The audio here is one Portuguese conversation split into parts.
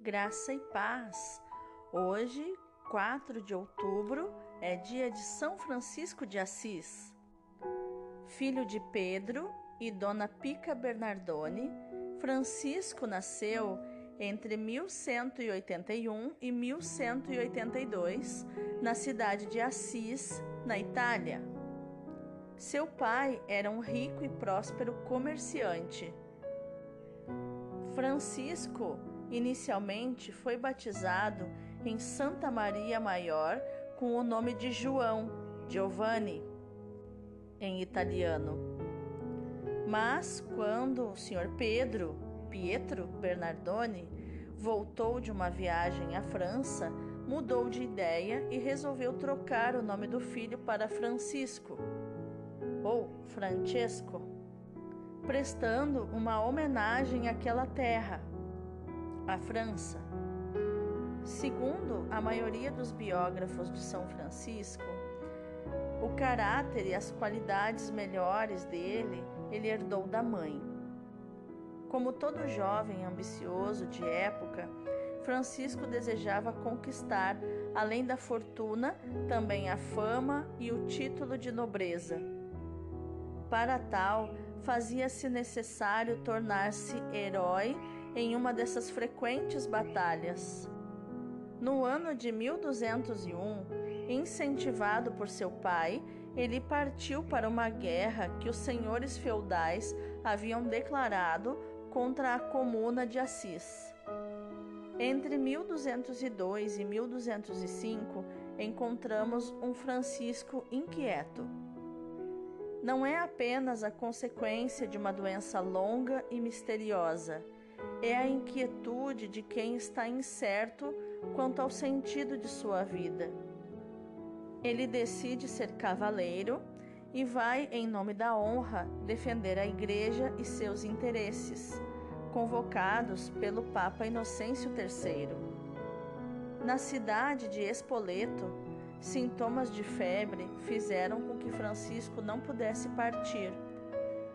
graça e paz. Hoje, 4 de outubro, é dia de São Francisco de Assis. Filho de Pedro e Dona Pica Bernardone, Francisco nasceu entre 1181 e 1182 na cidade de Assis, na Itália. Seu pai era um rico e próspero comerciante. Francisco Inicialmente foi batizado em Santa Maria Maior com o nome de João, Giovanni, em italiano. Mas quando o Sr. Pedro, Pietro Bernardone, voltou de uma viagem à França, mudou de ideia e resolveu trocar o nome do filho para Francisco, ou Francesco, prestando uma homenagem àquela terra a França. Segundo a maioria dos biógrafos de São Francisco, o caráter e as qualidades melhores dele ele herdou da mãe. Como todo jovem ambicioso de época, Francisco desejava conquistar, além da fortuna, também a fama e o título de nobreza. Para tal, fazia-se necessário tornar-se herói em uma dessas frequentes batalhas. No ano de 1201, incentivado por seu pai, ele partiu para uma guerra que os senhores feudais haviam declarado contra a Comuna de Assis. Entre 1202 e 1205, encontramos um Francisco inquieto. Não é apenas a consequência de uma doença longa e misteriosa é a inquietude de quem está incerto quanto ao sentido de sua vida. Ele decide ser cavaleiro e vai, em nome da honra, defender a Igreja e seus interesses, convocados pelo Papa Inocêncio III. Na cidade de Espoleto, sintomas de febre fizeram com que Francisco não pudesse partir.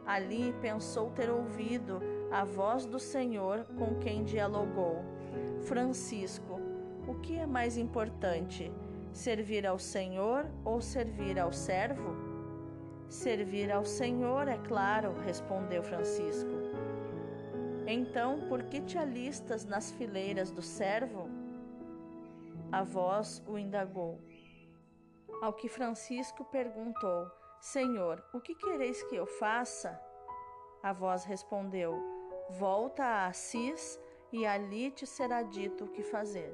Ali pensou ter ouvido a voz do Senhor com quem dialogou. Francisco, o que é mais importante, servir ao Senhor ou servir ao servo? Servir ao Senhor, é claro, respondeu Francisco. Então, por que te alistas nas fileiras do servo? A voz o indagou. Ao que Francisco perguntou: Senhor, o que quereis que eu faça? A voz respondeu: Volta a Assis e ali te será dito o que fazer.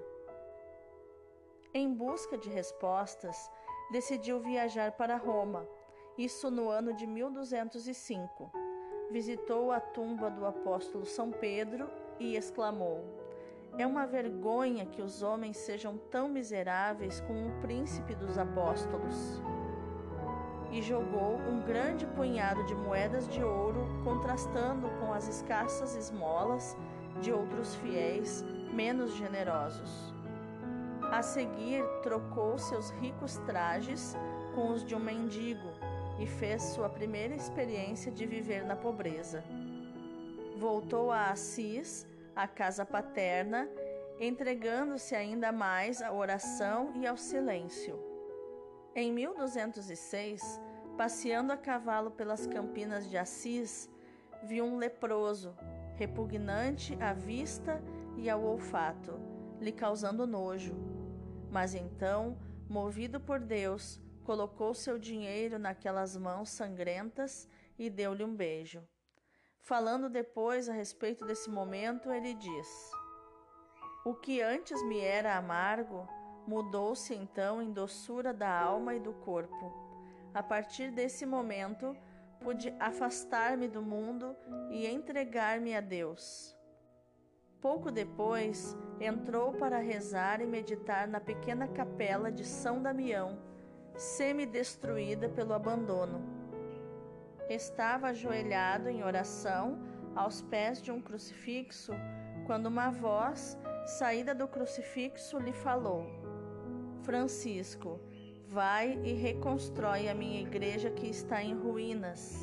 Em busca de respostas, decidiu viajar para Roma, isso no ano de 1205. Visitou a tumba do apóstolo São Pedro e exclamou: É uma vergonha que os homens sejam tão miseráveis como o príncipe dos apóstolos e jogou um grande punhado de moedas de ouro, contrastando com as escassas esmolas de outros fiéis menos generosos. A seguir, trocou seus ricos trajes com os de um mendigo e fez sua primeira experiência de viver na pobreza. Voltou a Assis, a casa paterna, entregando-se ainda mais à oração e ao silêncio. Em 1206, passeando a cavalo pelas campinas de Assis, viu um leproso, repugnante à vista e ao olfato, lhe causando nojo. Mas então, movido por Deus, colocou seu dinheiro naquelas mãos sangrentas e deu-lhe um beijo. Falando depois a respeito desse momento, ele diz: O que antes me era amargo, Mudou-se então em doçura da alma e do corpo. A partir desse momento, pude afastar-me do mundo e entregar-me a Deus. Pouco depois, entrou para rezar e meditar na pequena capela de São Damião, semi-destruída pelo abandono. Estava ajoelhado em oração aos pés de um crucifixo quando uma voz, saída do crucifixo, lhe falou: Francisco, vai e reconstrói a minha igreja que está em ruínas.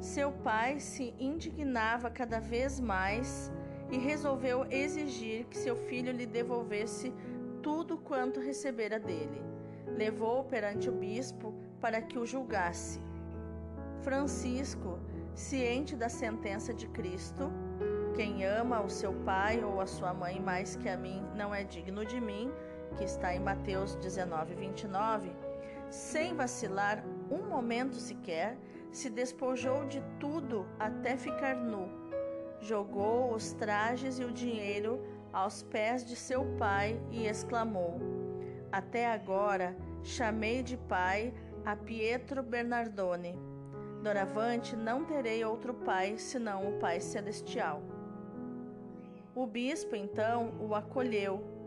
Seu pai se indignava cada vez mais e resolveu exigir que seu filho lhe devolvesse tudo quanto recebera dele. Levou-o perante o bispo para que o julgasse. Francisco, ciente da sentença de Cristo, quem ama o seu pai ou a sua mãe mais que a mim não é digno de mim, que está em Mateus 19, 29, sem vacilar um momento sequer, se despojou de tudo até ficar nu. Jogou os trajes e o dinheiro aos pés de seu pai e exclamou: Até agora chamei de pai a Pietro Bernardone. Doravante não terei outro pai senão o Pai Celestial. O bispo então o acolheu.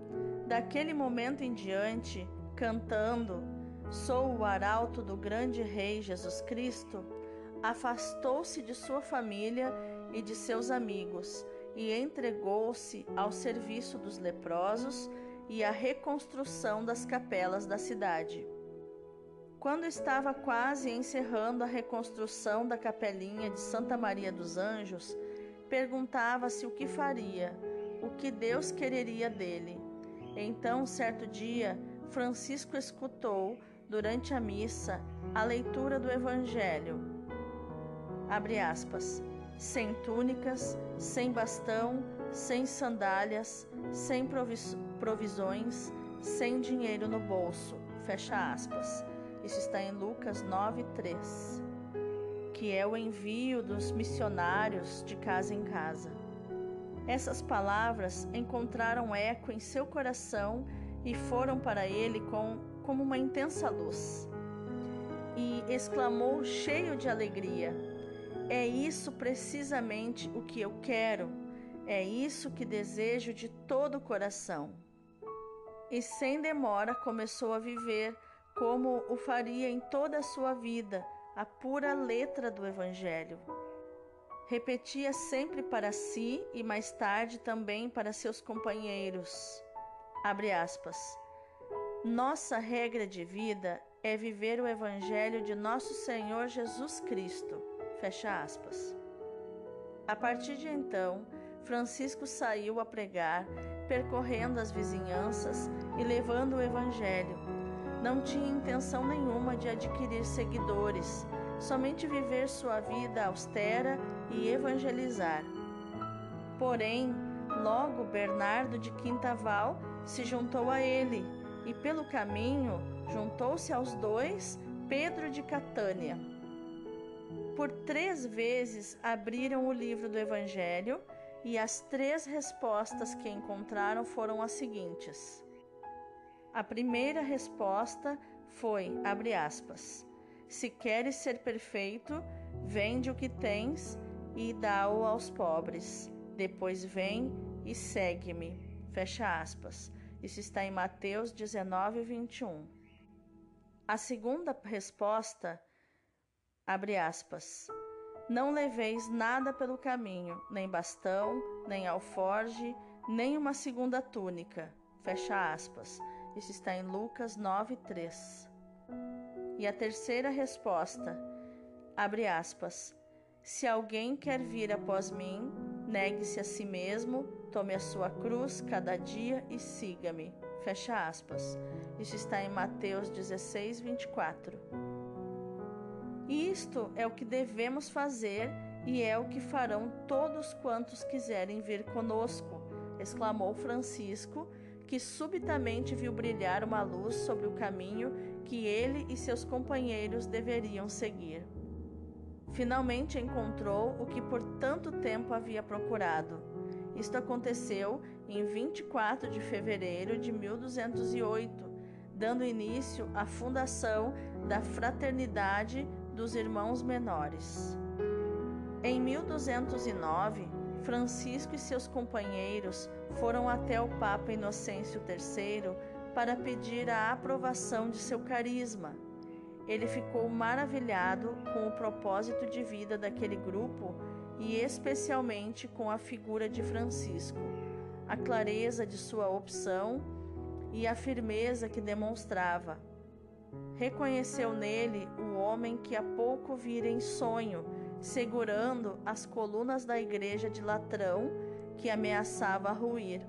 Daquele momento em diante, cantando Sou o arauto do grande Rei Jesus Cristo, afastou-se de sua família e de seus amigos e entregou-se ao serviço dos leprosos e à reconstrução das capelas da cidade. Quando estava quase encerrando a reconstrução da capelinha de Santa Maria dos Anjos, perguntava-se o que faria, o que Deus quereria dele. Então, certo dia, Francisco escutou, durante a missa, a leitura do Evangelho. Abre aspas. Sem túnicas, sem bastão, sem sandálias, sem provisões, sem dinheiro no bolso. Fecha aspas. Isso está em Lucas 9, 3, que é o envio dos missionários de casa em casa. Essas palavras encontraram eco em seu coração e foram para ele com, como uma intensa luz. E exclamou cheio de alegria: É isso precisamente o que eu quero, é isso que desejo de todo o coração. E sem demora começou a viver como o faria em toda a sua vida, a pura letra do Evangelho. Repetia sempre para si e mais tarde também para seus companheiros. Abre aspas. Nossa regra de vida é viver o Evangelho de nosso Senhor Jesus Cristo. Fecha aspas. A partir de então, Francisco saiu a pregar, percorrendo as vizinhanças e levando o Evangelho não tinha intenção nenhuma de adquirir seguidores, somente viver sua vida austera e evangelizar. Porém, logo Bernardo de Quintaval se juntou a ele e, pelo caminho, juntou-se aos dois Pedro de Catânia. Por três vezes abriram o livro do Evangelho e as três respostas que encontraram foram as seguintes. A primeira resposta foi, abre aspas, se queres ser perfeito, vende o que tens e dá-o aos pobres. Depois vem e segue-me. Fecha aspas. Isso está em Mateus 19, 21. A segunda resposta, abre aspas, não leveis nada pelo caminho, nem bastão, nem alforge, nem uma segunda túnica. Fecha aspas. Isso está em Lucas 9, 3. E a terceira resposta, abre aspas, se alguém quer vir após mim, negue-se a si mesmo, tome a sua cruz cada dia e siga-me. Fecha aspas. Isso está em Mateus 16, 24. E isto é o que devemos fazer e é o que farão todos quantos quiserem vir conosco, exclamou Francisco que subitamente viu brilhar uma luz sobre o caminho que ele e seus companheiros deveriam seguir. Finalmente encontrou o que por tanto tempo havia procurado. Isto aconteceu em 24 de fevereiro de 1208, dando início à fundação da Fraternidade dos Irmãos Menores. Em 1209, Francisco e seus companheiros foram até o Papa Inocêncio III para pedir a aprovação de seu carisma. Ele ficou maravilhado com o propósito de vida daquele grupo e especialmente com a figura de Francisco, a clareza de sua opção e a firmeza que demonstrava. Reconheceu nele o homem que há pouco vira em sonho, segurando as colunas da igreja de Latrão que ameaçava ruir.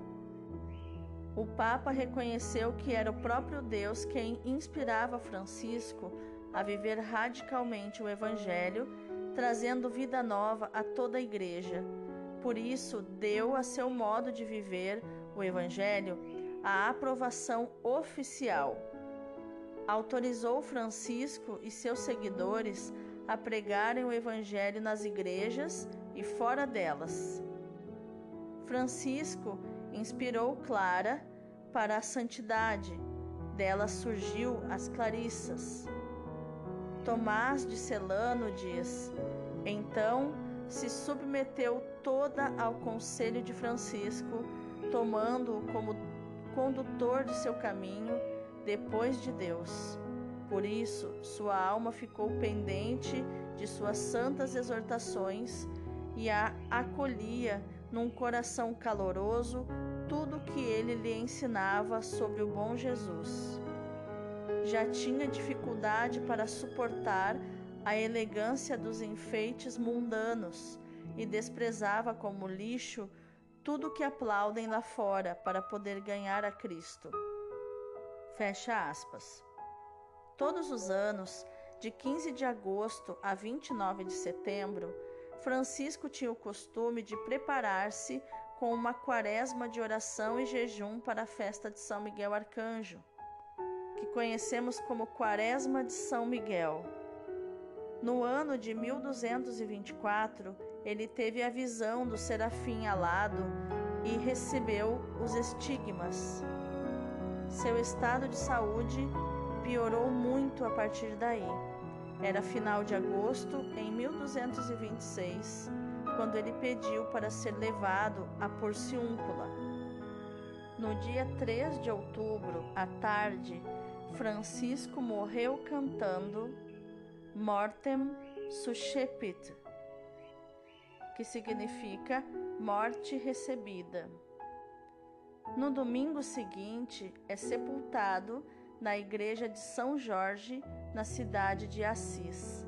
O Papa reconheceu que era o próprio Deus quem inspirava Francisco a viver radicalmente o Evangelho, trazendo vida nova a toda a Igreja. Por isso, deu a seu modo de viver o Evangelho a aprovação oficial. Autorizou Francisco e seus seguidores a pregarem o Evangelho nas igrejas e fora delas. Francisco inspirou Clara para a santidade, dela surgiu as Clarissas. Tomás de Celano diz: Então se submeteu toda ao conselho de Francisco, tomando-o como condutor de seu caminho depois de Deus. Por isso, sua alma ficou pendente de suas santas exortações e a acolhia num coração caloroso tudo que ele lhe ensinava sobre o bom Jesus. Já tinha dificuldade para suportar a elegância dos enfeites mundanos e desprezava como lixo tudo que aplaudem lá fora para poder ganhar a Cristo. Fecha aspas. Todos os anos, de 15 de agosto a 29 de setembro, Francisco tinha o costume de preparar-se com uma quaresma de oração e jejum para a festa de São Miguel Arcanjo, que conhecemos como Quaresma de São Miguel. No ano de 1224, ele teve a visão do serafim alado e recebeu os estigmas. Seu estado de saúde piorou muito a partir daí. Era final de agosto em 1226, quando ele pediu para ser levado a Porciúncula. No dia 3 de outubro, à tarde, Francisco morreu cantando Mortem Suscepit, que significa morte recebida. No domingo seguinte, é sepultado na igreja de São Jorge, na cidade de Assis.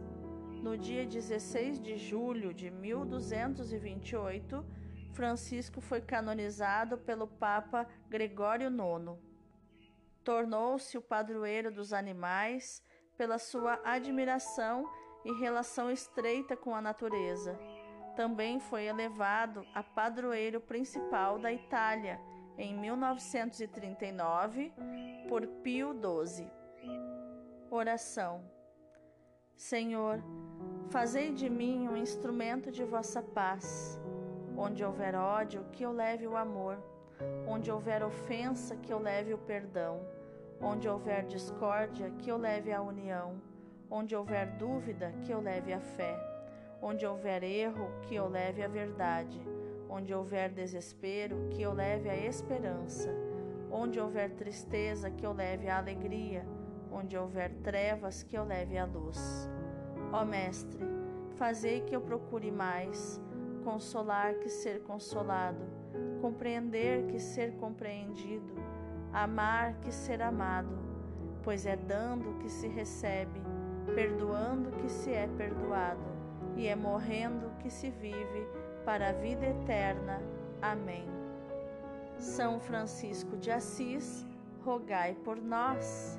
No dia 16 de julho de 1228, Francisco foi canonizado pelo Papa Gregório IX. Tornou-se o padroeiro dos animais pela sua admiração e relação estreita com a natureza. Também foi elevado a padroeiro principal da Itália em 1939 por Pio XII. Oração. Senhor, fazei de mim um instrumento de vossa paz. Onde houver ódio, que eu leve o amor. Onde houver ofensa, que eu leve o perdão. Onde houver discórdia, que eu leve a união. Onde houver dúvida, que eu leve a fé. Onde houver erro, que eu leve a verdade Onde houver desespero, que eu leve a esperança. Onde houver tristeza, que eu leve a alegria. Onde houver trevas, que eu leve a luz. Ó Mestre, fazei que eu procure mais, consolar que ser consolado, compreender que ser compreendido, amar que ser amado, pois é dando que se recebe, perdoando que se é perdoado, e é morrendo que se vive para a vida eterna. Amém. São Francisco de Assis, rogai por nós.